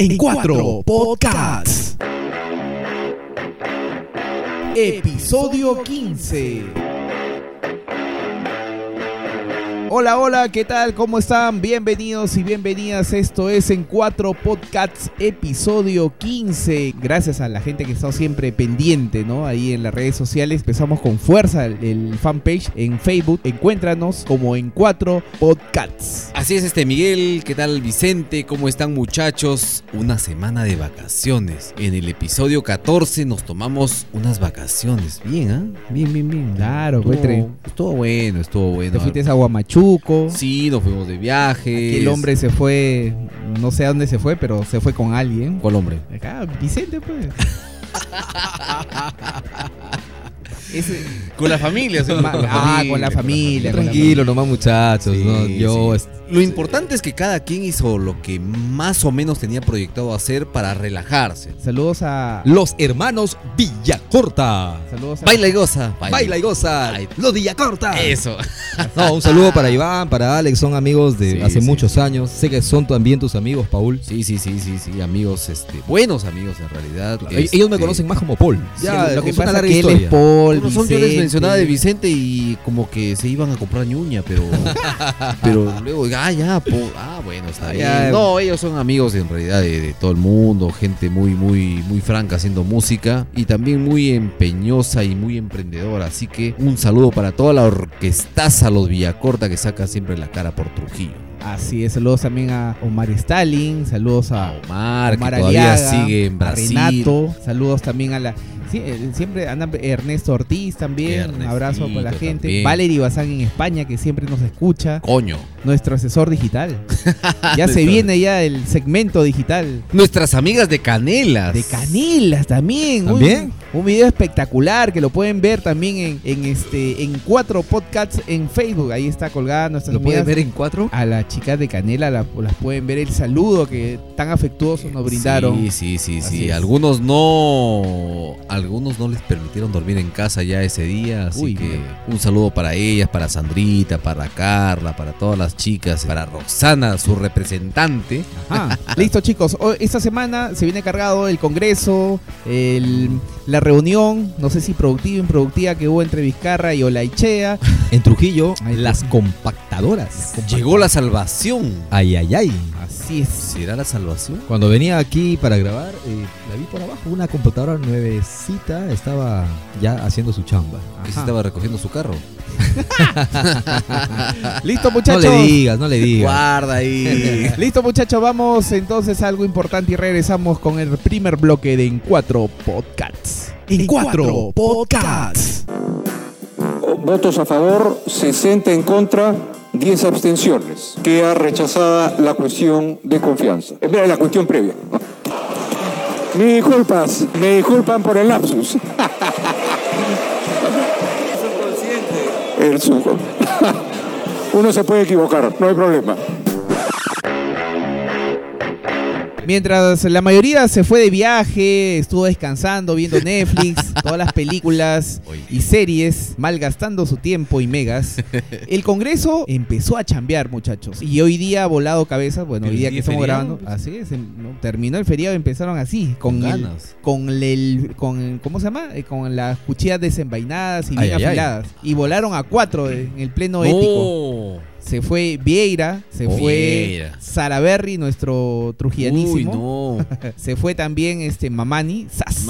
en cuatro podcasts. Episodio 15. Hola, hola, ¿qué tal? ¿Cómo están? Bienvenidos y bienvenidas. Esto es en cuatro podcasts, episodio 15. Gracias a la gente que está siempre pendiente, ¿no? Ahí en las redes sociales. Empezamos con fuerza el, fanpage en Facebook. Encuéntranos como en cuatro podcasts. Así es, este Miguel. ¿Qué tal, Vicente? ¿Cómo están, muchachos? Una semana de vacaciones. En el episodio 14 nos tomamos unas vacaciones. Bien, ¿ah? Bien, bien, bien. Claro, estuvo, estuvo bueno, estuvo bueno. Te fuiste a Sí, nos fuimos de viaje. El hombre se fue, no sé a dónde se fue, pero se fue con alguien. ¿Cuál hombre? Acá, Vicente, pues. con la familia, ah, con la familia. Tranquilo, nomás muchachos. Yo, Lo importante es que cada quien hizo lo que más o menos tenía proyectado hacer para relajarse. Saludos a los hermanos Villacorta. Saludos a Baila y goza. Baila, y goza. Los Villacorta. Eso. No, un saludo para Iván, para Alex, son amigos de hace muchos años. Sé que son también tus amigos, Paul. Sí, sí, sí, sí, sí, amigos, este, buenos amigos en realidad. Ellos me este, conocen más como Paul. Ya, lo que pasa es que él es Paul, yo les mencionaba de Vicente y como que se iban a comprar ñuña, pero pero luego, ah, ya, ah, bueno, está bien. No, ellos son amigos en realidad de, todo el mundo, gente muy, muy, muy franca haciendo música y también muy empeñosa y muy emprendedora. Así que un saludo para toda la orquestaza Los Villacorta que saca siempre la cara por Trujillo. Así es, saludos también a Omar Stalin, saludos a Omar, que todavía sigue en Brasil. Renato, saludos también a la Sí, eh, siempre anda Ernesto Ortiz también. Un abrazo para la gente. Valerie Bazán en España, que siempre nos escucha. Coño. Nuestro asesor digital. ya se viene ya el segmento digital. Nuestras amigas de Canelas. De Canelas también. ¿También? Un, video espectacular que lo pueden ver también en, este en cuatro podcasts en Facebook. Ahí está colgada nuestra ¿Lo pueden ver en cuatro? A las chicas de Canela las pueden ver el saludo que tan afectuoso nos brindaron. Sí, sí, sí, sí. Algunos no algunos no les permitieron dormir en casa ya ese día, así que un saludo para ellas, para Sandrita, para Carla, para todas las chicas, para Roxana, su representante. Listo chicos, esta semana se viene cargado el congreso, la reunión, no sé si productiva o improductiva que hubo entre Vizcarra y Olaichea. En Trujillo, las compactadoras. Llegó la salvación. Ay, ay, ay. Así es. ¿Será la salvación? Cuando venía aquí para grabar, eh, la vi por abajo, una computadora estaba ya haciendo su chamba. estaba recogiendo su carro. Listo, muchachos. No le digas, no le digas. Guarda ahí. Listo, muchachos. Vamos entonces a algo importante y regresamos con el primer bloque de En Cuatro Podcasts. En, Cuatro, Podcasts. Votos a favor, 60 en contra. 10 abstenciones. Queda rechazada la cuestión de confianza. Mira, la cuestión previa. Me disculpas, me disculpan por el lapsus. El sujo. Uno se puede equivocar, no hay problema. Mientras la mayoría se fue de viaje, estuvo descansando, viendo Netflix, todas las películas y series, malgastando su tiempo y megas, el Congreso empezó a chambear, muchachos. Y hoy día, volado cabezas, bueno, hoy día que estamos grabando, así es, terminó el feriado, empezaron así, con, con el, con, ¿cómo se llama? Eh, con las cuchillas desenvainadas y bien afiladas. Y volaron a cuatro en el pleno ético se fue Vieira, se oh, fue Saraberry, nuestro trujillanísimo. se fue también este Mamani, Sas.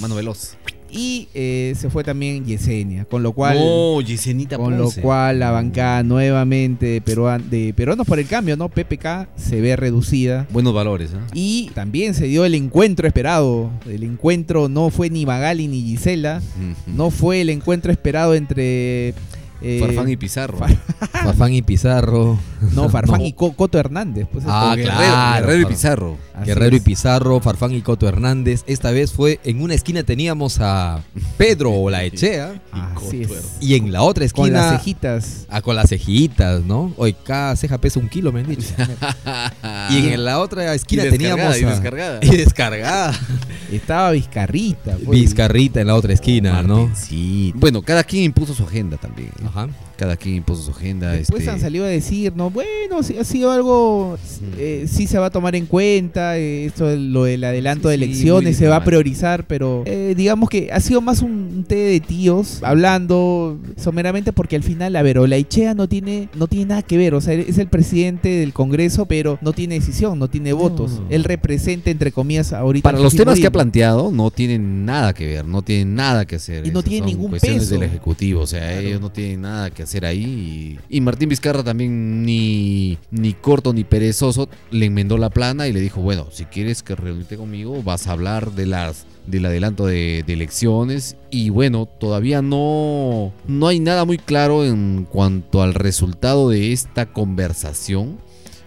mano veloz. Y eh, se fue también Yesenia, con lo cual. Yesenita Con lo cual la bancada nuevamente de, peruan, de peruanos por el cambio, ¿no? PPK se ve reducida. Buenos valores, ¿eh? Y también se dio el encuentro esperado. El encuentro no fue ni Magali ni Gisela. No fue el encuentro esperado entre eh, Farfán y Pizarro. Farfán y Pizarro. No, Farfán y Coto Hernández. Pues, ah, claro. Guerrero y Pizarro. Guerrero y Pizarro, Farfán y Coto Hernández. Esta vez fue en una esquina teníamos a Pedro Olaechea. Así es. Y en la otra esquina. Con las cejitas. Ah, con las cejitas, ¿no? Hoy cada ceja pesa un kilo, me han dicho. y en la otra esquina teníamos. Y descargada. Y descargada. Estaba Vizcarrita. Pues. Vizcarrita en la otra esquina, ¿no? Sí. Bueno, cada quien impuso su agenda también. Ajá. Cada quien impuso su agenda. Después este, han salido a decir, no, bueno, si ha sido algo, eh, sí se va a tomar en cuenta, eh, esto de lo del adelanto de Sí, elecciones se va a priorizar, pero eh, digamos que ha sido más un, té de tíos hablando someramente porque al final, a ver, Olaichea no tiene, no tiene nada que ver, o sea, es el presidente del Congreso, pero no tiene decisión, no tiene votos. Él representa, entre comillas, ahorita... Para los temas que ha planteado, no tienen nada que ver, no tienen nada que hacer. Y no tiene ningún peso. del Ejecutivo, o sea, ellos no tienen nada que hacer ahí. Y, Martín Vizcarra también ni, ni corto ni perezoso le enmendó la plana y le dijo, bueno, si quieres que reunirte conmigo, vas a hablar de las del adelanto de, de elecciones y bueno, todavía no, no hay nada muy claro en cuanto al resultado de esta conversación.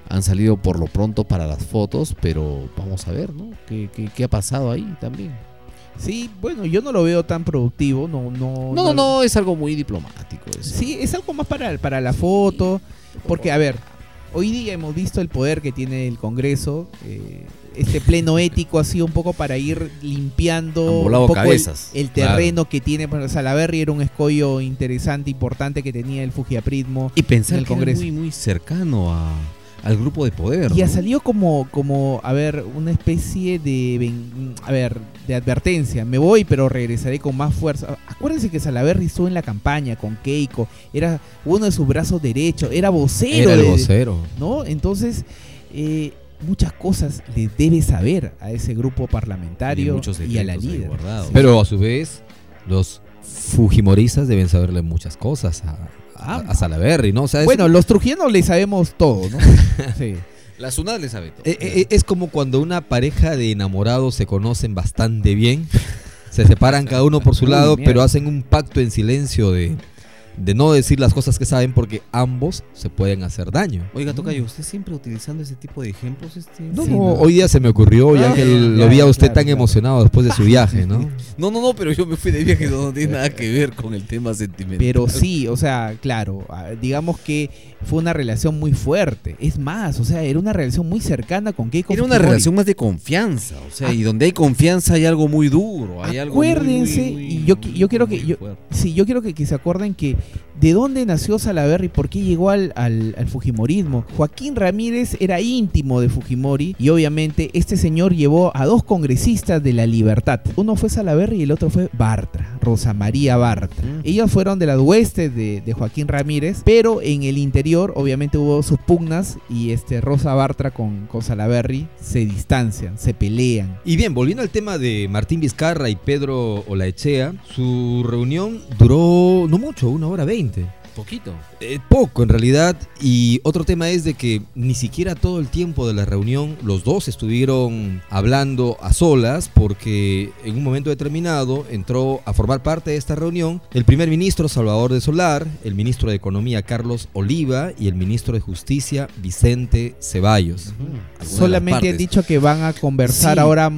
Han salido por lo pronto para las fotos, pero vamos a ver, ¿no? ¿Qué, qué- qué ha pasado ahí también? Sí, bueno, yo no lo veo tan productivo, no, no, No, no, no, es algo muy diplomático. eso. Sí, es algo más para, para la foto. Porque, a ver, hoy día hemos visto el poder que tiene el Congreso. eh, este pleno ético ha sido un poco para ir limpiando un poco el, cabezas. el terreno que tiene. Para Salaverry era un escollo interesante, importante que tenía el Fujiaprismo. Y pensar que era Congreso. muy, muy cercano a, al grupo de poder. Y ha ¿no? salido como, como, a ver, una especie de, a ver, de advertencia. Me voy, pero regresaré con más fuerza. Acuérdense que Salaverry estuvo en la campaña con Keiko. Era uno de sus brazos derechos. Era vocero. Era el de- vocero. ¿no? Entonces, eh, muchas cosas le debe saber a ese grupo parlamentario muchos y a la líder. Pero a su vez, los fujimoristas deben saberle muchas cosas a, a, a Salaverry, ¿no? O sea, es, Bueno, los trujianos le sabemos todo, ¿no? sí. La SUNAT le sabe todo. eh, eh, es como cuando una pareja de enamorados se conocen bastante bien, se separan cada uno por su lado, pero hacen un pacto en silencio de, de no decir las cosas que saben porque ambos se pueden hacer daño. Oiga, Tocayo, ¿usted siempre utilizando ese tipo de ejemplos? Este... No, Sí, no, no. hoy día se me ocurrió, ya Ah, que ya, lo ya, vi a usted claro, tan claro. emocionado después de su viaje, ¿no? No, no, no, pero yo me fui de viaje, no, no tiene nada que ver con el tema sentimental. Pero sí, o sea, claro, ah, digamos que fue una relación muy fuerte. Es más, o sea, era una relación muy cercana con Keiko Era una Fujimori. relación más de confianza, o sea, y donde hay confianza hay algo muy duro, hay algo muy, Acuérdense, muy, muy, y yo yo quiero que- yo-. Sí, yo quiero que, que se acuerden que de dónde nació Salaverry, por qué llegó al, al, al Fujimorismo. Joaquín Ramírez era íntimo de Fujimori y obviamente este señor llevó a dos congresistas de la libertad. Uno fue Salaverry y el otro fue Bartra, Rosa María Bartra. Mm. Ellos fueron de las huestes de, de Joaquín Ramírez, pero en el interior obviamente hubo sus pugnas y este Rosa Bartra con, con Salaverry se distancian, se pelean. Y bien, volviendo al tema de Martín Vizcarra y Pedro Olaechea, su reunión duró no mucho, una hora veinte. Poquito. Eh, poco en realidad. Y otro tema es de que ni siquiera todo el tiempo de la reunión los dos estuvieron hablando a solas porque en un momento determinado entró a formar parte de esta reunión el primer ministro Salvador de Solar, el ministro de Economía Carlos Oliva y el ministro de Justicia Vicente Ceballos. Solamente han dicho que van a conversar Sí. ahora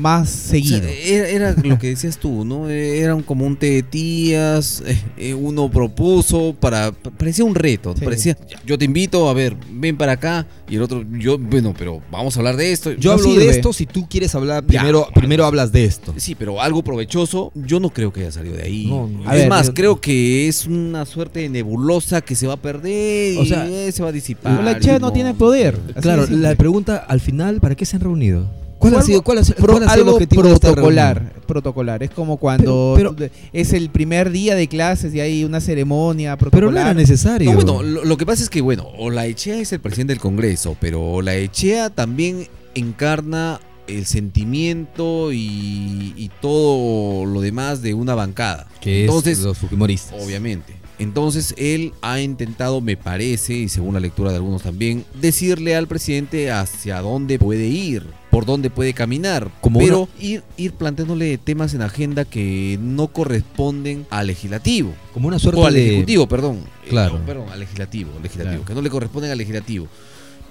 más O sea, seguido. era, era lo que decías tú, ¿no? Era un- como un té de tías, eh, eh, uno propuso para... Parecía un reto, Sí. parecía, yo te invito, a ver, ven para acá, y el otro, yo, bueno, pero vamos a hablar de esto. Yo No hablo sirve. de esto si tú quieres hablar, Ya. primero, primero hablas de esto. Sí, pero algo provechoso, yo no creo que haya salido de ahí. No, no. A es ver, más, yo- creo que es una suerte de nebulosa que se va a perder O y sea, eh, se va a disipar. La y Chea no tiene poder. Así Claro, la pregunta al final, ¿para qué se han reunido? ¿Cuál ha sido, cuál ha sido- Pro- cuál ha sido el algo de esta protocolar, protocolar. Es como cuando Pero- es el primer día de clases y hay una ceremonia Pero protocolar. no era necesario. No, bueno, lo, lo que pasa es que, bueno, Olaechea es el presidente del Congreso, pero Olaechea también encarna el sentimiento y, y todo lo demás de una bancada. que Entonces, es los fujimoristas. Obviamente. Entonces él ha intentado, me parece, y según la lectura de algunos también, decirle al presidente hacia dónde puede ir, por dónde puede caminar. Como pero ir, ir planteándole temas en agenda que no corresponden al legislativo. Como una suerte O al de... ejecutivo, perdón. Eh, Claro. no, perdón, al legislativo, legislativo, Claro. que no le corresponden al legislativo.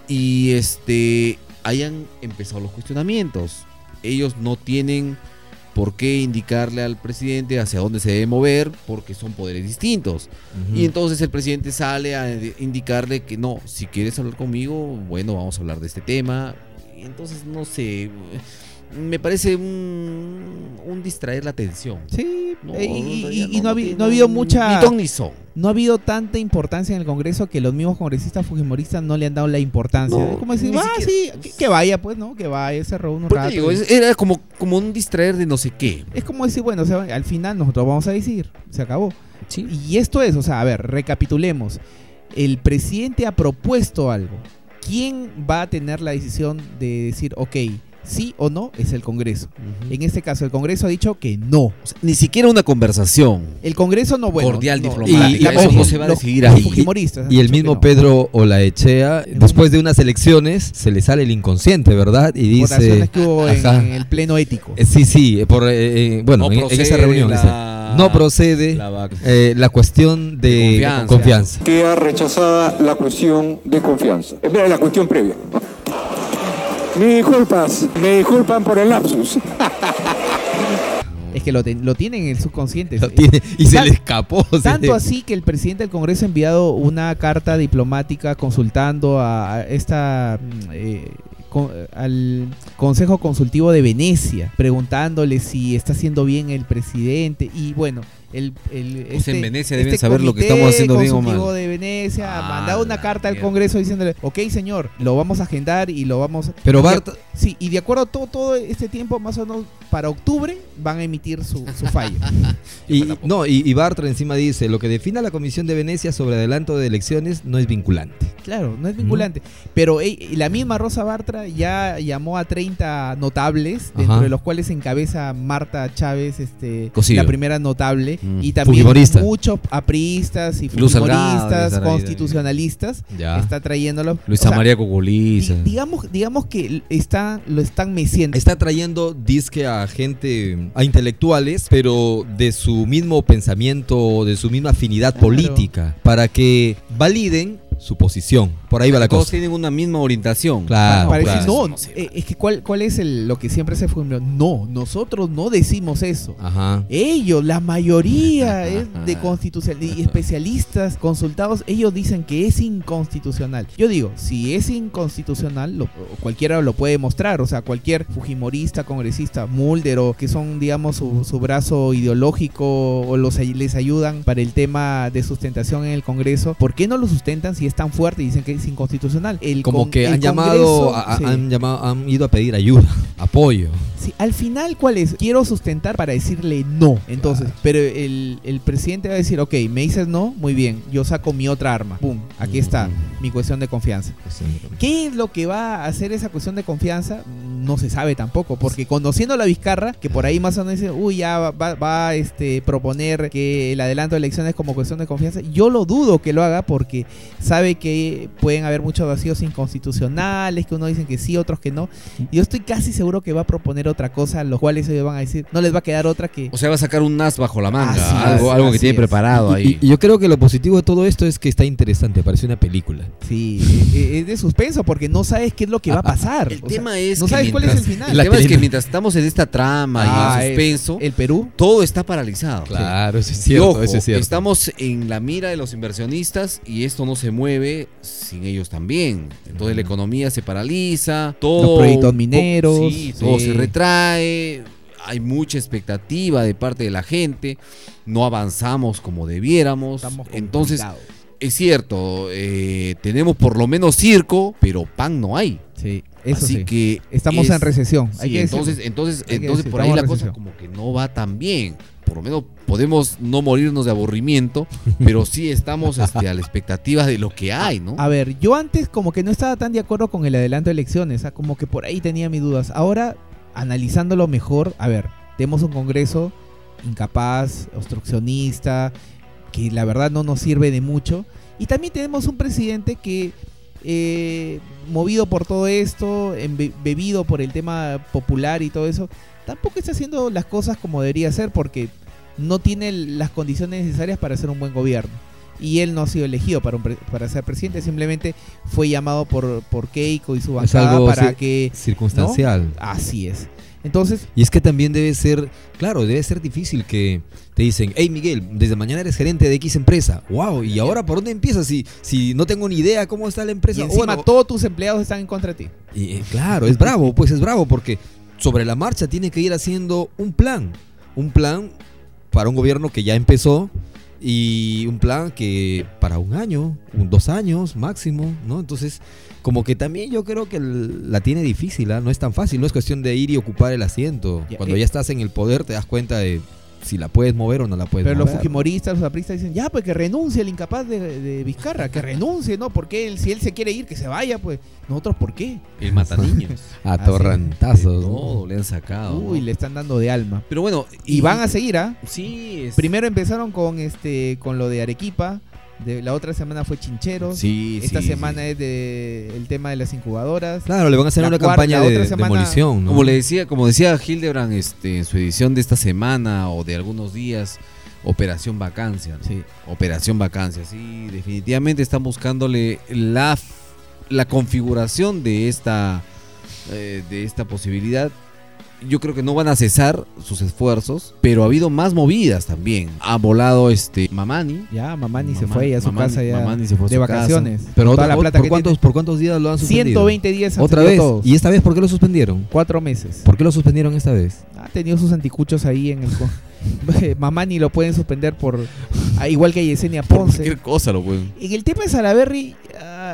Y este hayan empezado los cuestionamientos. Ellos no tienen por qué indicarle al presidente hacia dónde se debe mover, porque son poderes distintos. Y entonces el presidente sale a indicarle que no, si quieres hablar conmigo, bueno, vamos a hablar de este tema. Y entonces, no sé, me parece un, un distraer la atención. Sí, No, Eh, y, no, ha, tiene no ha habido mucha... Ni ton ni son. no ha habido tanta importancia en el Congreso que los mismos congresistas fujimoristas no le han dado la importancia. Es como decir, ah, sí, que, que vaya, pues, ¿no? Que vaya, se reúne un Pues rato. digo, y- era como, como un distraer de no sé qué. Es como decir, bueno, o sea, al final nosotros vamos a decir, se acabó. Y esto es, o sea, a ver, recapitulemos. El presidente ha propuesto algo. ¿Quién va a tener la decisión de decir, ok, sí o no? Es el Congreso. En este caso, el Congreso ha dicho que no. O sea, ni siquiera una conversación. El Congreso no, bueno. Cordial, no, diplomática, la- eso ojo, no se va a decidir ahí. fujimoristas han Y el mismo no. Pedro Olaechea, después de unas elecciones, se le sale el inconsciente, ¿verdad? Y dice... Que hubo en, Ajá. en el pleno ético. Eh, Sí, sí, eh, por, eh, eh, bueno, No en, en esa reunión. la- no procede la eh, cuestión de, De confianza. confianza. Queda rechazada la cuestión de confianza. Eh, mira, la cuestión previa. Me disculpas, me disculpan por el lapsus. Es que lo, ten- lo tienen en el subconsciente. Lo tiene- y se Tan- le escapó. Tanto le- así que el presidente del Congreso ha enviado una carta diplomática consultando a, a esta mm, eh, con- al Consejo Consultivo de Venecia, preguntándole si está haciendo bien el presidente y bueno, el, el Pues en Venecia deben saber lo que estamos haciendo bien o mal. de Venecia Ah, mandado una carta al. Congreso diciéndole, ok señor, lo vamos a agendar y lo vamos Pero de- Bart, Sí, y de acuerdo a todo, todo este tiempo, más o menos para octubre, van a emitir su, su fallo. y, no, y, y Bartra encima dice, lo que defina la Comisión de Venecia sobre adelanto de elecciones no es vinculante. Claro, no es vinculante. Pero la misma Rosa Bartra ya llamó a 30 notables, dentro Ajá. de los cuales encabeza Marta Chávez, este, la primera notable, Mm. y también muchos apristas y ahí, constitucionalistas, Ya. está trayéndolo. Luisa o sea, María Cocoliza. digamos, digamos que está, lo están meciendo. Está trayendo disque a gente, a intelectuales, pero de su mismo pensamiento, de su misma afinidad Claro. política, para que validen su posición. Por ahí va la Todos cosa. tienen una misma orientación. Claro, no, eh, es que cuál, cuál es el, lo que siempre se fue. No, nosotros no decimos eso. Ajá. Ellos, la mayoría es de constitucional y especialistas consultados, ellos dicen que es inconstitucional. Yo digo, si es inconstitucional, lo- cualquiera lo puede mostrar, o sea, cualquier fujimorista, congresista, Mulder o que son, digamos, su, su brazo ideológico o los les ayudan para el tema de sustentación en el Congreso, ¿por qué no lo sustentan si es tan fuerte y dicen que es inconstitucional? El Como que el han llamado, a- sí. han llamado, han ido a pedir ayuda, apoyo. Sí, al final, ¿cuál es? Quiero sustentar para decirle no. Entonces, pero el, el presidente va a decir, ok, me dices no, muy bien, yo saco mi otra arma. Pum, aquí está, mi cuestión de confianza. ¿Qué es lo que va a hacer esa cuestión de confianza? No se sabe tampoco, porque conociendo a la Vizcarra, que por ahí más o menos dice, uy, ya va, va- va a este, proponer que el adelanto de elecciones como cuestión de confianza, yo lo dudo que lo haga porque sabe que pueden haber muchos vacíos inconstitucionales, que uno dicen que sí, otros que no. Yo estoy casi seguro que va a proponer otra cosa, los cuales ellos van a decir, no les va a quedar otra que... O sea, va a sacar un as bajo la manga. Así algo es, algo que tiene es. preparado Y, ahí. y yo creo que lo positivo de todo esto es que está interesante, parece una película. Sí, e- es de suspenso porque no sabes qué es lo que va a pasar. El O sea, tema es no que sabes cuál es el final. El La tema es que mientras estamos en esta trama Ah, y en suspenso, El Perú todo está paralizado. Claro, eso es Y ojo, estamos en la mira de los inversionistas y esto no se mueve sin ellos también. Entonces la economía se paraliza, todo Los proyectos mineros, sí, todo sí. se retrae, hay mucha expectativa de parte de la gente, no avanzamos como debiéramos. Entonces, es cierto, eh, tenemos por lo menos circo, pero pan no hay. Sí, eso Así sí. que Estamos es- en recesión. Sí, hay que entonces, entonces, Hay entonces por ahí la cosa como que no va tan bien. Por lo menos podemos no morirnos de aburrimiento, pero sí estamos este, a la expectativa de lo que hay, ¿no? A ver, yo antes como que no estaba tan de acuerdo con el adelanto de elecciones, ah, como que por ahí tenía mis dudas. Ahora, analizándolo mejor, a ver, tenemos un Congreso incapaz, obstruccionista, que la verdad no nos sirve de mucho. Y también tenemos un presidente que, eh, movido por todo esto, bebido por el tema popular y todo eso, tampoco está haciendo las cosas como debería ser porque no tiene las condiciones necesarias para hacer un buen gobierno. Y él no ha sido elegido para, un pre- para ser presidente, simplemente fue llamado por, por Keiko y su Es bancada algo para que... circunstancial. Así es. Entonces, Y es que también debe ser, claro, debe ser difícil que te dicen, hey Miguel, desde mañana eres gerente de X empresa. Wow, ¿y ahora por dónde empiezas? Si, si no tengo ni idea cómo está la empresa. y encima Bueno, todos tus empleados están en contra de ti. y, eh, claro, es bravo, pues es bravo, porque sobre la marcha tiene que ir haciendo un plan. Un plan para un gobierno que ya empezó y un plan que para un año, un, dos años máximo, ¿no? Entonces, como que también yo creo que la tiene difícil, ¿ah? no es tan fácil, no es cuestión de ir y ocupar el asiento. Cuando eh. ya estás en el poder te das cuenta de si la puedes mover o no la puedes Pero los mover. fujimoristas, los apristas dicen, ya, pues que renuncie el incapaz de, de Vizcarra, que renuncie, ¿no? Porque él, si él se quiere ir, que se vaya, pues. Nosotros, ¿por qué? El mata niños. A Así. torrentazos. ¿no? Todo le han sacado. Uy, ¿no? le están dando de alma. Pero bueno. Y van a seguir, ¿ah? Sí, es- Primero empezaron con este con lo de Arequipa, de, la otra semana fue Chincheros, Sí, esta sí, semana sí. es de el tema de las incubadoras. Claro, le van a hacer La una cuarta- campaña de semana- demolición, ¿no? Como le decía, como decía Hildebrand este, en su edición de esta semana o de algunos días, Operación Vacancia. ¿no? Sí. Operación Vacancia, sí, definitivamente están buscándole la, la configuración de esta, eh, de esta posibilidad. Yo creo que no van a cesar sus esfuerzos, pero ha habido más movidas también. Ha volado este Mamani. Ya, Mamani se Mamani- fue a su Mamani- casa ya Mamani se fue a de su vacaciones. Pero otra, la plata ¿por, que cuántos, tiene. ¿por cuántos días lo han suspendido? 120 días han Otra vez. todos. ¿Y esta vez por qué lo suspendieron? Cuatro meses. ¿Por qué lo suspendieron esta vez? Ha tenido sus anticuchos ahí en el... co- Mamani lo pueden suspender por... ah, igual que a Yesenia Ponce. Cualquier cosa lo pueden. En el tema de Salaberry,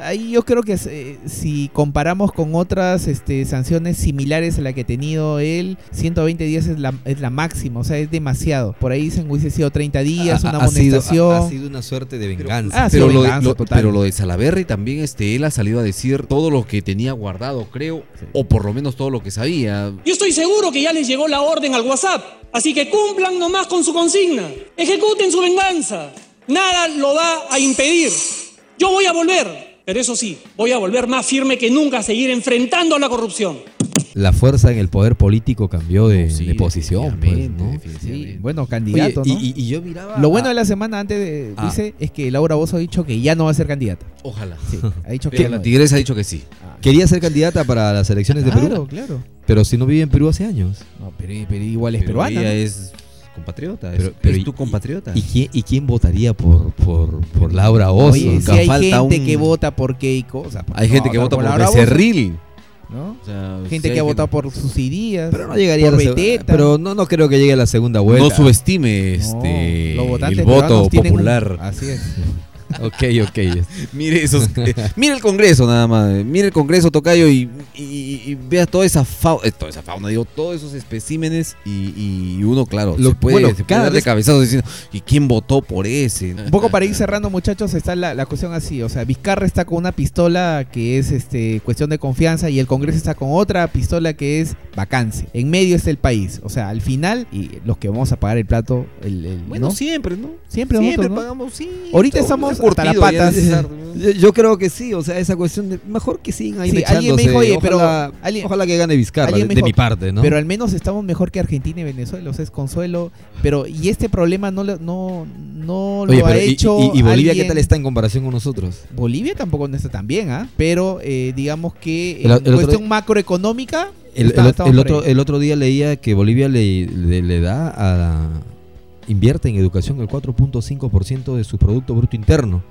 ahí yo creo que eh, si comparamos con otras este, sanciones similares a la que ha tenido él, 120 días es la, es la máxima, o sea, es demasiado. Por ahí dicen hubiese sido 30 días, Ha- una ha sido- ha, ha sido una suerte de venganza. Ah, pero, lo de, venganza lo- total. pero lo de Salaberry también, este, él ha salido a decir todo lo que tenía guardado, creo, Sí. o por lo menos todo lo que sabía. Yo estoy seguro que ya les llegó la orden al WhatsApp, así que cumplan nomás con su consigna, ejecuten su venganza, nada lo va a impedir. Yo voy a volver, pero eso sí, voy a volver más firme que nunca a seguir enfrentando a la corrupción. La fuerza en el poder político cambió de, Sí, de posición, pues. Sí, bueno, candidato, y, ¿no? y- y yo miraba. Lo bueno a- de la semana antes de, Ah. dice, es que Laura Bozo ha dicho que ya no va a ser candidata. Ojalá. Sí, ha dicho que Pero no. la tigresa ha dicho que sí. Ah, Quería ser candidata para las elecciones de claro, Perú, claro. pero si no vive en Perú hace años. No, pero, pero igual es Pero peruana. ella ¿no? es compatriota, es, Pero- es tu compatriota. ¿Y quién, y quién votaría por, por, por Laura Oso? Oye, si hay falta gente un- que vota por Keiko, o sea, ¿por Hay no gente que vota por Bozzo? Becerril. ¿no? O sea, Gente sí que ha votado por sus ideas. Pero no llegaría a por la Beteta. Pero no, no creo que llegue a la segunda vuelta. No subestime No, este, los votantes el voto un- popular. Así es. Ok, ok. Mire esos, eh, mire el Congreso nada más, eh, mire el Congreso Tocayo y, y- y vea toda esa fauna, toda esa fauna, digo, todos esos especímenes y, y uno claro, Lo- se puede, bueno, se puede cada dar de vez- cabezazos diciendo, ¿y quién votó por ese? Un poco para ir cerrando, muchachos, está la, la cuestión así. O sea, Vizcarra está con una pistola que es este cuestión de confianza y el Congreso está con otra pistola que es vacancia. En medio está el país. O sea, al final, y los que vamos a pagar el plato, el, el- Bueno, ¿no? siempre, ¿no? Siempre Siempre nosotros, ¿no? pagamos, sí. Ahorita estamos curtido Yo, yo creo que sí, o sea, esa cuestión de mejor que sigan ahí Sí, alguien me dijo, oye, pero ojalá, alguien- ojalá que gane Vizcarra, de, mi parte, ¿no? Pero al menos estamos mejor que Argentina y Venezuela, o sea, es consuelo. Pero, y este problema no, lo- no, no Oye, lo ha pero y- hecho. y, y Bolivia qué tal está en comparación con nosotros? Bolivia tampoco no está tan bien, ¿ah? Pero eh, digamos que en El- cuestión macroeconómica. El, está- el- estamos el por otro, ahí. el otro día leía que Bolivia le, le, le da a invierte en educación el 4.5% de su producto bruto interno,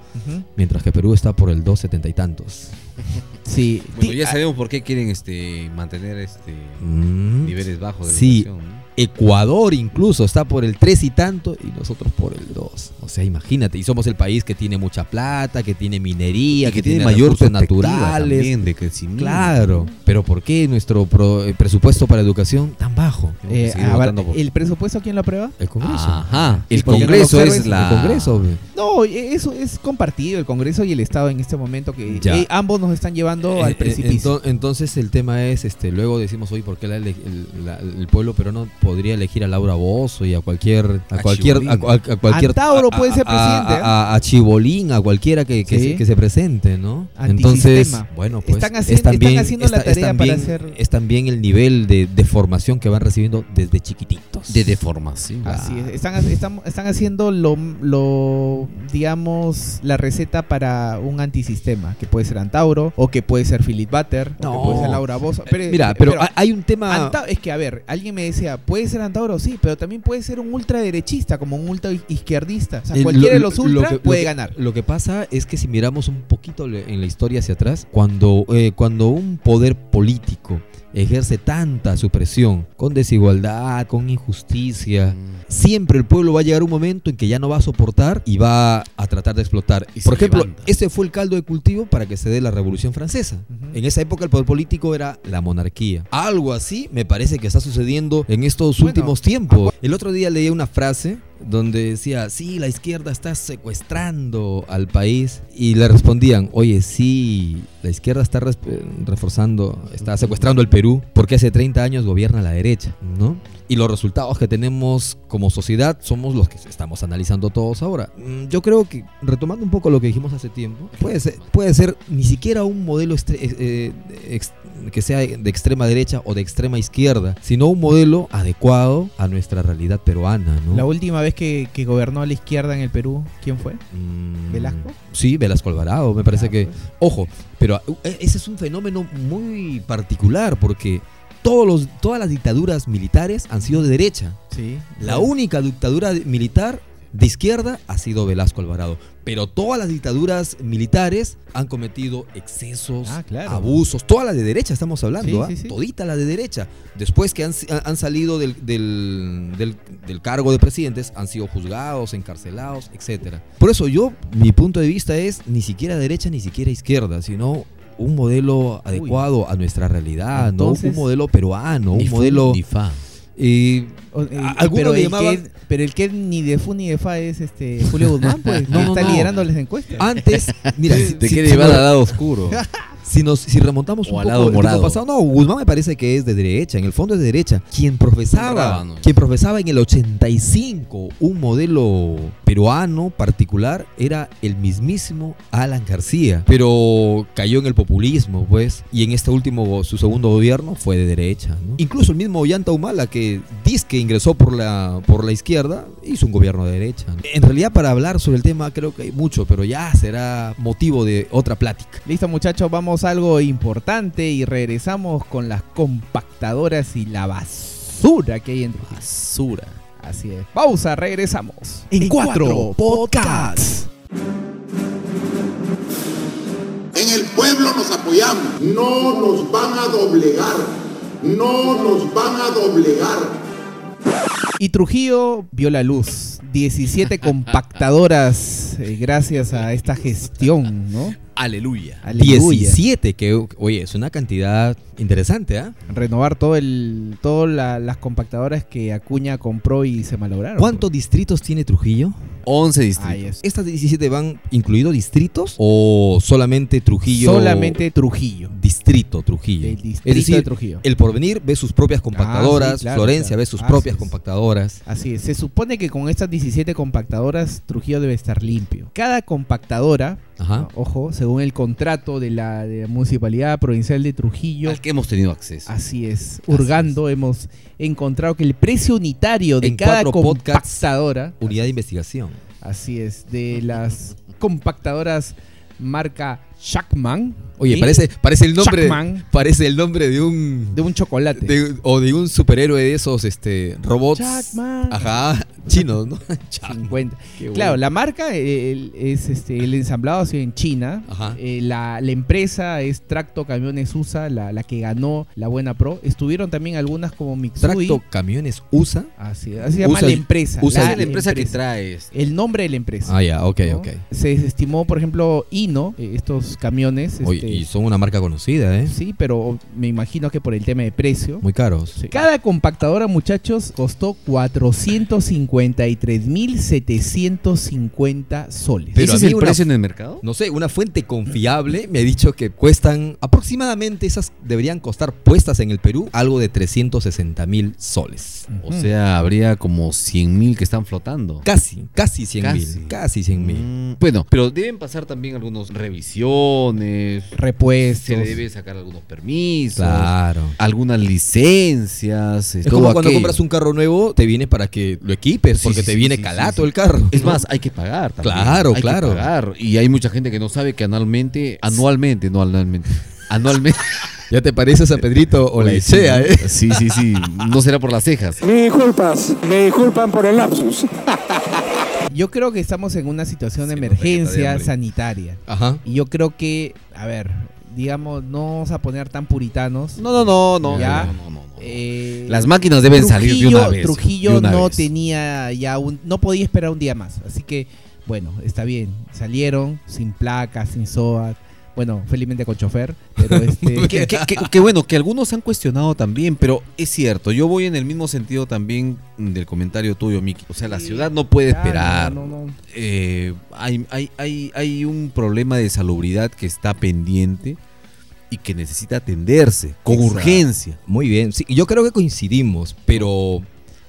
mientras que Perú está por el 2.70 y tantos. Sí. Bueno, ya sabemos por qué quieren este mantener este Mm. niveles bajos de Sí. educación, ¿no? Ecuador incluso está por el 3 y tanto y nosotros por el 2. O sea, imagínate, y somos el país que tiene mucha plata, que tiene minería, Y que, tiene, mayor recursos naturales. también de crecimiento. Claro, pero ¿por qué nuestro pro- eh, presupuesto para educación tan bajo? Que eh, ver, por- ¿El presupuesto quién lo aprueba? El Congreso. Ajá. El ¿Y por qué no Congreso es la El Congreso. No, eso es compartido, el Congreso y el Estado en este momento que Ya. eh, ambos nos están llevando Eh, al eh, precipicio. ento- entonces el tema es, este, luego decimos hoy por qué la el, la- el pueblo peruano podría elegir a Laura Bozo y a cualquier, a A cualquier, a, Chibolín. a- a cualquier, Antauro a- puede ser presidente, a, a- a Chibolín, a cualquiera que, que, Sí. se, que se presente, ¿no? Entonces, bueno, pues Están es haciendo- también, están haciendo la es tarea para hacer- es también el nivel de, de formación que van recibiendo desde chiquititos. de deformación. Así es, están, están, están haciendo lo, lo, digamos, la receta para un antisistema, que puede ser Antauro, o que puede ser Philip Butter, o No. que puede ser Laura Bozo. Pero- Mira, pero, hay- hay un tema... Anta- es que, a ver, alguien me decía, puede ser Antauro, sí, pero también puede ser un ultraderechista, como un ultra izquierdista. O sea, Eh, cualquiera de los lo ultra que- lo puede ganar. Lo que pasa es que si miramos un poquito en la historia hacia atrás, cuando, eh, cuando un poder político ejerce tanta supresión con desigualdad, con injusticia. Siempre el pueblo va a llegar a un momento en que ya no va a soportar y va a tratar de explotar. Y Por ejemplo, levanta. ese fue el caldo de cultivo para que se dé la Revolución Francesa. En esa época el poder político era la monarquía. Algo así me parece que está sucediendo en estos Bueno, últimos tiempos. El otro día leí una frase donde decía, sí, la izquierda está secuestrando al país. Y le respondían, oye, sí, la izquierda está reforzando, está secuestrando al Perú porque hace 30 años gobierna la derecha, ¿no? Y los resultados que tenemos como sociedad somos los que estamos analizando todos ahora. Mm, Yo creo que, retomando un poco lo que dijimos hace tiempo, puede ser, puede ser ni siquiera un modelo eh, eh, que sea de extrema derecha o de extrema izquierda, sino un modelo adecuado a nuestra realidad peruana, ¿no? La última vez que, que gobernó a la izquierda en el Perú, ¿quién fue? Mm, ¿Velasco? Sí, Velasco Alvarado, me parece Ah, que... pues. Ojo, pero eh, ese es un fenómeno muy particular porque todos los, todas las dictaduras militares han sido de derecha. Sí. La única dictadura militar de izquierda ha sido Velasco Alvarado. Pero todas las dictaduras militares han cometido excesos, Ah, claro. abusos. Todas las de derecha estamos hablando, Sí, ¿ah? sí, sí. Todita las de derecha. Después que han, han salido del, del- del- del cargo de presidentes, han sido juzgados, encarcelados, etcétera. Por eso yo, mi punto de vista es ni siquiera derecha ni siquiera izquierda, sino un modelo adecuado a nuestra realidad, ¿no? Un modelo peruano, un modelo... algunos pero, le el llamaban- que, pero el que ni de fu ni de fa es este Julio Guzmán, pues, No, está no. liderando las encuestas. Antes, mira, si, Te si- quiere si llevar al lado oscuro. si nos si remontamos O un al poco morado. pasado, no, Guzmán me parece que es de derecha, en el fondo es de derecha. Quien profesaba, quien profesaba en el 85 un modelo peruano particular era el mismísimo Alan García, pero cayó en el populismo, pues, y en este último su segundo gobierno fue de derecha, ¿no? Incluso el mismo Ollanta Humala que dice que ingresó por la por la izquierda hizo un gobierno de derecha. ¿no? En realidad para hablar sobre el tema creo que hay mucho, pero ya será motivo de otra plática. Listo muchachos, vamos a algo importante y regresamos con las compactadoras y la basura que hay en Trujillo. Basura. Así es. Pausa, regresamos. En cuatro podcasts. En el pueblo nos apoyamos. No nos van a doblegar. No nos van a doblegar. Y Trujillo vio la luz. 17 compactadoras eh, gracias a esta gestión, ¿no? Aleluya. Aleluya. 17, que oye, es una cantidad interesante, ¿ah? Renovar todo el, todas la- las compactadoras que Acuña compró y se malograron. ¿Cuántos distritos tiene Trujillo? 11 Ahí distritos. es. ¿Estas 17 van incluidos distritos o solamente Trujillo? Solamente Trujillo. Distrito Trujillo. El distrito es decir, de Trujillo. el porvenir ve sus propias compactadoras, Ah, sí, claro, Florencia claro. ve sus Así propias es. compactadoras. Así es. Se supone que con estas 17 compactadoras Trujillo debe estar limpio. Cada compactadora, Ajá. ojo, según el contrato de la, de la Municipalidad Provincial de Trujillo, Al que hemos tenido acceso. Así es. Hurgando hemos encontrado que el precio unitario de En cada cuatro podcasts. compactadora, Unidad de investigación. Así es, de las compactadoras marca Shackman, Oye, ¿sí? parece, parece el nombre. Shackman, Parece el nombre de un. de un chocolate. de- o de un superhéroe de esos este, robots. Shackman. Ajá, chinos, ¿no? Shackman. 50. Qué bueno. Claro, la marca eh, el- es este el ensamblado ha sido en China. Ajá. Eh, la, la empresa es Tracto Camiones USA, la, la que ganó la Buena Pro. Estuvieron también algunas como Mitsui. Tracto Camiones USA. Así, así se llama Usa- la empresa. usa- es la empresa que trae esto. El nombre de la empresa. Ah, ya, ok, ¿no? ok. Se estimó, por ejemplo, Hino, eh, estos camiones. Oye, este, y son una marca conocida, ¿eh? Sí, pero me imagino que por el tema de precio. Muy caros. Sí. Cada compactadora, muchachos, costó 453.750 soles. Pero ¿Ese es el una- precio en el mercado? No sé, una fuente confiable me ha dicho que cuestan aproximadamente, esas deberían costar puestas en el Perú, algo de 360 mil soles. O sea, habría como 100 mil que están flotando. Casi, casi 100 Casi. mil. Casi 100 mil. Mm, Bueno, pero deben pasar también algunas revisiones. Repuestos. Se le debe sacar algunos permisos. Claro. Algunas licencias. Es como cuando compras un carro nuevo, te viene para que lo equipes, Sí, porque sí, te sí, viene sí, calato sí, sí. el carro. Es ¿no? más, hay que pagar también. Claro, Hay que claro. pagar. Y hay mucha gente que no sabe que anualmente, anualmente, no anualmente, anualmente. ya te pareces a Pedrito o la Echea, ¿eh? Sí, sí, sí. No será por las cejas. Me disculpas, me disculpan por el lapsus. Yo creo que estamos en una situación de emergencia sanitaria. Ajá. Y yo creo que, a ver, digamos, no vamos a poner tan puritanos. No, no, no, no. Ya. no, no, no, no. Eh, Las máquinas deben salir de una vez. Trujillo una no vez. tenía ya un, no podía esperar un día más, así que bueno, está bien, salieron sin placas, sin SOAT, bueno, felizmente con chofer, pero este, que, que- que- que bueno, que algunos han cuestionado también, pero es cierto, yo voy en el mismo sentido también del comentario tuyo, Miki. O sea, la ciudad no puede esperar. no, no, no. Eh, hay, hay, hay, hay un problema de salubridad que está pendiente y que necesita atenderse con Exacto. urgencia. Muy bien, sí, yo creo que coincidimos, pero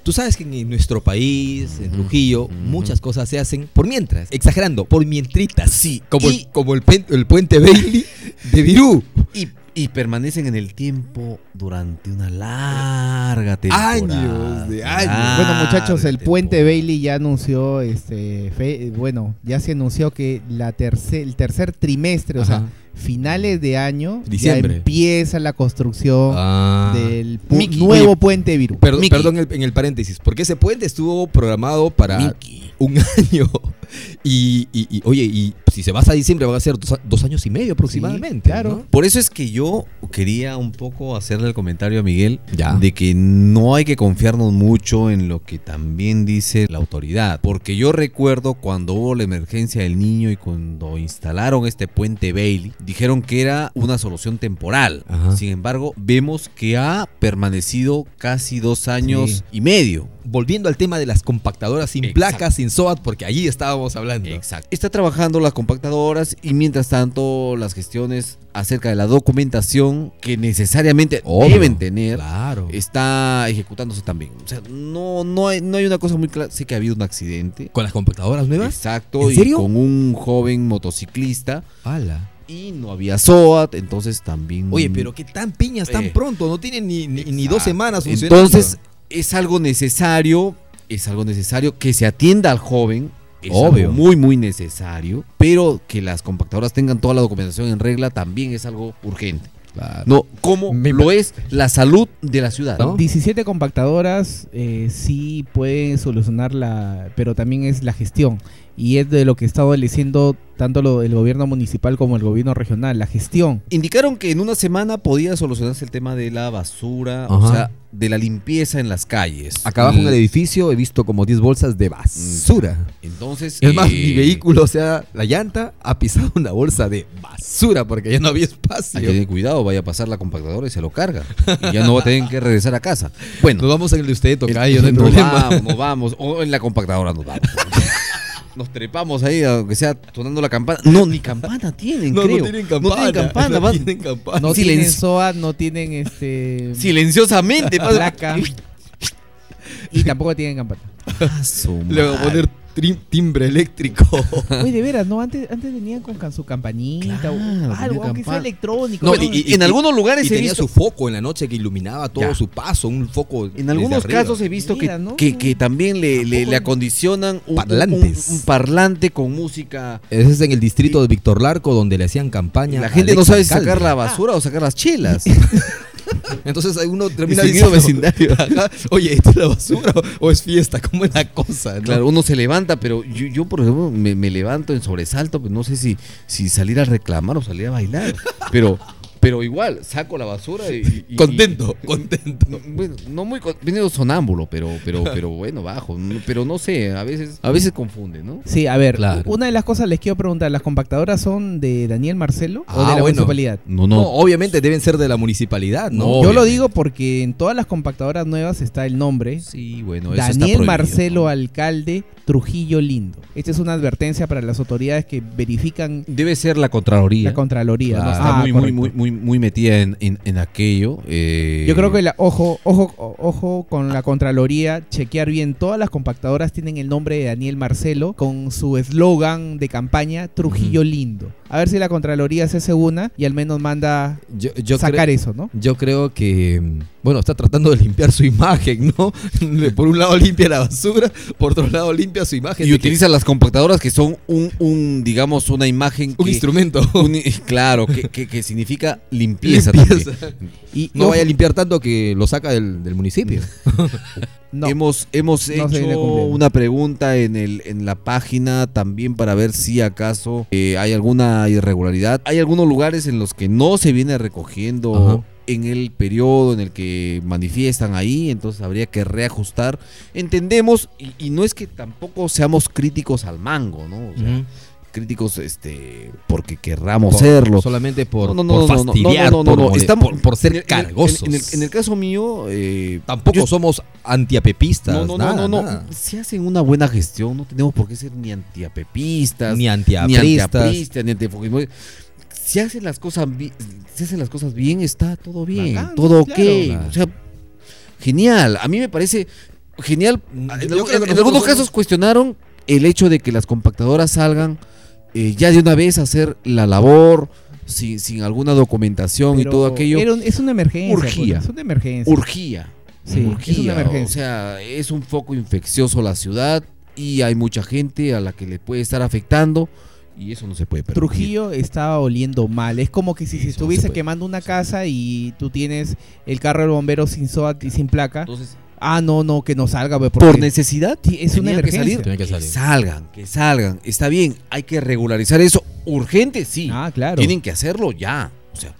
tú sabes que en nuestro país, en Trujillo, muchas cosas se hacen por mientras, exagerando, por mientritas. Sí, como, y- el, como el, pen- el puente Bailey de Virú. Y, y permanecen en el tiempo durante una larga temporada. Años de años. Bueno, muchachos, el puente temporada. Bailey ya anunció, este, fe- bueno, ya se anunció que la tercer, el tercer trimestre, o sea. Finales de año, Diciembre. ya empieza la construcción Ah. del pu- nuevo oye, puente Virú. Perdón, Miki. perdón el- en el paréntesis, porque ese puente estuvo programado para Miki. un año. Y, y- y, oye, y si se va a diciembre van a ser dos, años y medio aproximadamente. claro. ¿no? Por eso es que yo quería un poco hacerle el comentario a Miguel Ya. de que no hay que confiarnos mucho en lo que también dice la autoridad. Porque yo recuerdo cuando hubo la emergencia del niño y cuando instalaron este puente Bailey, dijeron que era una solución temporal. Ajá. Sin embargo, vemos que ha permanecido casi dos años Sí. y medio. Volviendo al tema de las compactadoras sin Exacto. placas, sin SOAT, porque allí estábamos hablando. Exacto. Está trabajando las compactadoras y mientras tanto las gestiones acerca de la documentación que necesariamente Obvio. deben tener Claro. está ejecutándose también. O sea, no, no, hay, no hay una cosa muy clara. Sé que ha habido un accidente. ¿Con las compactadoras nuevas? Exacto. ¿En y serio? con un joven motociclista. ¡Hala! Y no había SOAT, entonces también. Oye, pero qué tan piñas tan Eh. pronto, no tienen ni, ni, ni dos semanas funcionando. Entonces, es algo necesario. Es algo necesario que se atienda al joven. Es Obvio. algo muy, muy necesario. Pero que las compactadoras tengan toda la documentación en regla también es algo urgente. Claro. No, como Me lo es la salud de la ciudad. ¿No? 17 compactadoras eh, sí pueden solucionar la, pero también es la gestión y es de lo que está adoleciendo tanto lo- el gobierno municipal como el gobierno regional, la gestión. Indicaron que en una semana podía solucionarse el tema de la basura, o sea, de la limpieza en las calles. Acá abajo en el Mm, edificio he visto como 10 bolsas de basura. Entonces, Es más, eh, mi vehículo, o sea, la llanta, ha pisado una bolsa de basura porque ya no había espacio. Hay que tener cuidado, vaya a pasar la compactadora y se lo carga. Y ya no va a tener que regresar a casa. Bueno, Nos vamos en el de usted, el- tocayo, no hay problema. vamos, nos vamos. O en la compactadora nos vamos. Nos trepamos ahí, aunque sea sonando la campana. No, ni campana tienen, No, creo. no tienen campana. No tienen campana. no van- tienen campana. No Silencio. tienen SOAT, no tienen este Silenciosamente. placa y tampoco tienen campana. Ah, su Le voy a poner trim- timbre eléctrico. Oye, de veras, no antes antes venían con su campanita o algo, aunque sea electrónico. No, ¿no? y- en algunos lugares y tenía visto- su foco en la noche que iluminaba todo Ya. su paso, un foco. En algunos casos he visto Mira, que, ¿no? que, que también le, le- acondicionan un, Parlantes. un- un parlante con música. Ese es en el distrito de Víctor Larco donde le hacían campaña. La gente no sabe sacar la basura o sacar las chelas. Entonces uno termina diciendo, vecindario. Ajá, Oye, ¿esto es la basura o- o es fiesta? ¿Cómo es la cosa? no? Claro, uno se levanta, pero yo, yo, por ejemplo, me, me levanto en sobresalto, pues no sé si, si salir a reclamar o salir a bailar. Pero, pero igual, saco la basura y. y- Contento, y- contento. no, bueno, no muy con- venido sonámbulo, pero, pero, pero bueno, bajo. No- Pero no sé, a veces, a veces confunde, ¿no? Sí, a ver, Claro. una de las cosas les quiero preguntar, ¿las compactadoras son de Daniel Marcelo o Ah, de la bueno. municipalidad? No, No, obviamente deben ser de la municipalidad, ¿no? Yo lo digo porque en todas las compactadoras nuevas está el nombre Sí, bueno, eso Daniel Marcelo ¿no? Alcalde Trujillo Lindo. Esta es una advertencia para las autoridades que verifican Debe ser la Contraloría. la Contraloría. ¿no? Claro. Está Ah, muy, muy, correcto. muy, muy, muy metida en, en, en aquello. eh, Yo creo que la, ojo, ojo, ojo con la Contraloría, chequear bien, todas las compactadoras tienen el nombre de Daniel Marcelo con su eslogan de campaña Trujillo Lindo. A ver si la Contraloría se hace una y al menos manda Yo, yo sacar eso, ¿no? yo creo que mm, Bueno, está tratando de limpiar su imagen, ¿no? Por un lado limpia la basura, por otro lado limpia su imagen. Y utiliza las compactadoras que son un, un digamos, una imagen. que- un que- instrumento. un- claro, que, que- que significa limpieza, Limpieza. también. Y No ojo, vaya a limpiar tanto que lo saca del, del municipio. no. Hemos, hemos No hecho una pregunta en, el, en la página también para ver si acaso eh, hay alguna irregularidad. Hay algunos lugares en los que no se viene recogiendo Ajá. en el periodo en el que manifiestan ahí, entonces habría que reajustar. Entendemos, y, y no es que tampoco seamos críticos al mango, ¿no? O sea. Críticos este porque querramos Por- serlo. Solamente por, No, no, por no, no, no, fastidiar, no, no, no, por, estamos- por- por ser en en cargosos. En el, en el caso mío, eh, Tampoco yo- somos antiapepistas. No, no, nada, no, no. Si hacen una buena gestión, no tenemos por qué ser ni antiapepistas, Ni ni antiapristas. ni antifujismo. Si hacen las cosas si hacen las cosas bien, está todo bien, Bacán, todo ok. claro. O sea, genial. A mí me parece genial. En, algunos casos cuestionaron el hecho de que las compactadoras salgan eh, ya de una vez hacer la labor sin, sin alguna documentación y todo aquello. era un- es una emergencia. Urgía. pues, es una emergencia. urgía. Sí, es urgía, una emergencia. O sea, es un foco infeccioso la ciudad y hay mucha gente a la que le puede estar afectando y eso no se puede permitir. Trujillo estaba oliendo mal. Es como que si se no estuviese quemando una casa y tú tienes el carro del bombero sin SOAT y sin placa. Entonces, Ah, no, no, que no salga. pues, por necesidad, Sí, es una que emergencia. salir. Tiene que salir. salgan, que salgan. Está bien, hay que regularizar eso. Urgente, sí. Ah, claro. Tienen que hacerlo ya. O sea,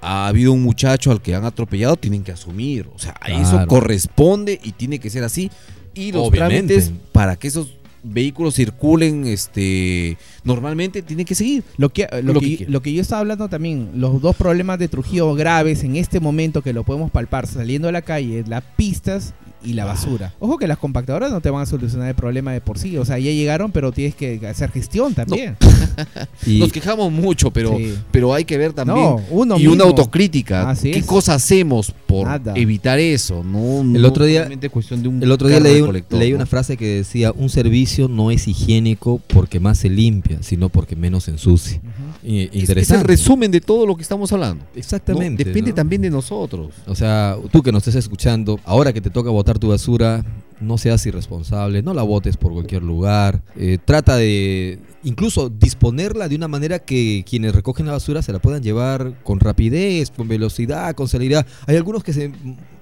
ha habido un muchacho al que han atropellado, tienen que asumir. O sea, a eso corresponde y tiene que ser así. Y los Obviamente. trámites para que esos vehículos circulen este normalmente tienen que seguir. Lo que, lo, Lo que, lo que yo estaba hablando también, los dos problemas de Trujillo graves en este momento que lo podemos palpar saliendo a la calle, las pistas y la basura. Ojo que las compactadoras no te van a solucionar el problema de por sí, o sea, ya llegaron, pero tienes que hacer gestión también. Y Nos quejamos mucho, pero, Sí. pero hay que ver también. No, uno y mismo. una autocrítica. Así ¿Qué es. cosa hacemos por Nada. evitar eso? No, El no otro día- cuestión de un El otro día leí, una frase que decía, un servicio no es higiénico porque más se limpia, sino porque menos se ensucia. Y- Es- Es el interesante. resumen de todo lo que estamos hablando. ¿no? Exactamente. Depende ¿no? también de nosotros. O sea, tú que nos estés escuchando, ahora que te toca tu basura, no seas irresponsable, no la botes por cualquier lugar. eh, trata de incluso disponerla de una manera que quienes recogen la basura se la puedan llevar con rapidez, con velocidad, con celeridad. Hay algunos que se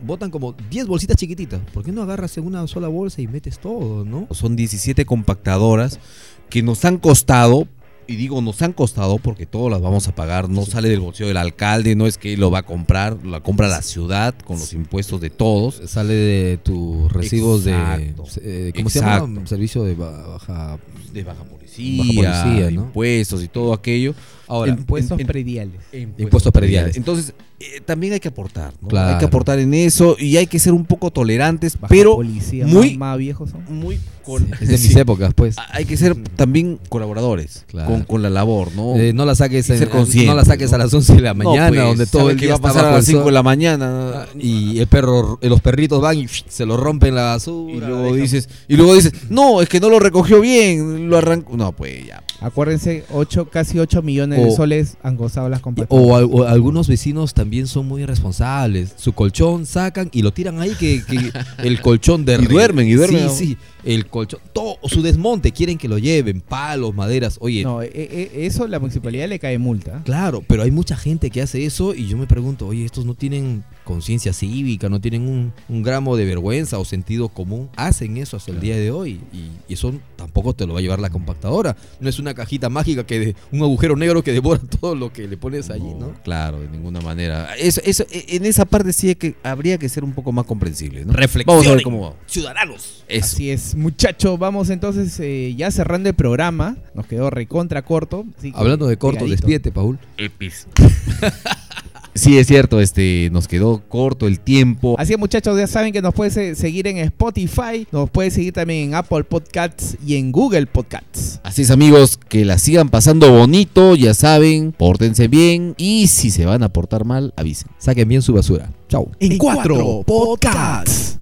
botan como 10 bolsitas chiquititas. ¿Por qué no agarras en una sola bolsa y metes todo, no? Son 17 compactadoras que nos han costado, y digo nos han costado porque todas las vamos a pagar, no sale del bolsillo del alcalde, no es que lo va a comprar, la compra la ciudad con los impuestos de todos. Sale de tus recibos Exacto. de... eh, ¿Cómo se Exacto. llama? Servicio de baja... De baja policía, Baja policía, ¿no? impuestos y todo aquello. Ahora, Impuestos en- prediales. Impuestos prediales. Entonces, eh, también hay que aportar, ¿no? Claro. Hay que aportar en eso y hay que ser un poco tolerantes, Baja pero policía, muy- más, más viejos son. muy con- es de mis sí, épocas, pues. hay que ser también colaboradores Claro. con, con la labor, ¿no? Eh, no la saques, en- consciente, no la saques ¿no? a las 11 de la No, mañana, pues, donde todo el que día va a está pasar a las el 5 de la mañana. y el perro, eh, los perritos van y se lo rompen la basura. Y luego dices, y luego dices, no, es que no lo recogió bien, lo arrancó. No, pues ya. Acuérdense, ocho, casi 8 millones O- de soles han gozado las compactadoras. O, al- o algunos vecinos también son muy irresponsables. Su colchón sacan y lo tiran ahí que, que el colchón de Y duermen, y duermen. Sí, sí. El colchón, todo su desmonte quieren que lo lleven, palos, maderas. Oye, No, eh, eh, eso la municipalidad le cae multa. Claro, pero hay mucha gente que hace eso y yo me pregunto, oye, estos no tienen conciencia cívica, no tienen un, un gramo de vergüenza o sentido común. Hacen eso hasta el día de hoy y, y eso tampoco te lo va a llevar la compactadora. No es una cajita mágica que de, un agujero negro que devora todo lo que le pones allí, ¿no? Claro, de ninguna manera. Eso, eso, e- en esa parte sí hay que, habría que ser un poco más comprensible, ¿no? Vamos a ver cómo va. ciudadanos. Eso. Así es, muchachos, vamos entonces eh, ya cerrando el programa. Nos quedó recontra corto. así que Hablando de corto, pegadito. despídete, Paul. Epis. sí, es cierto, este, nos quedó corto el tiempo. Así es, muchachos, ya saben que nos puedes eh, seguir en Spotify, nos puedes seguir también en Apple Podcasts y en Google Podcasts. Así es, amigos, que la sigan pasando bonito, ya saben, pórtense bien y si se van a portar mal, avisen. Saquen bien su basura. Chau. En cuatro podcasts.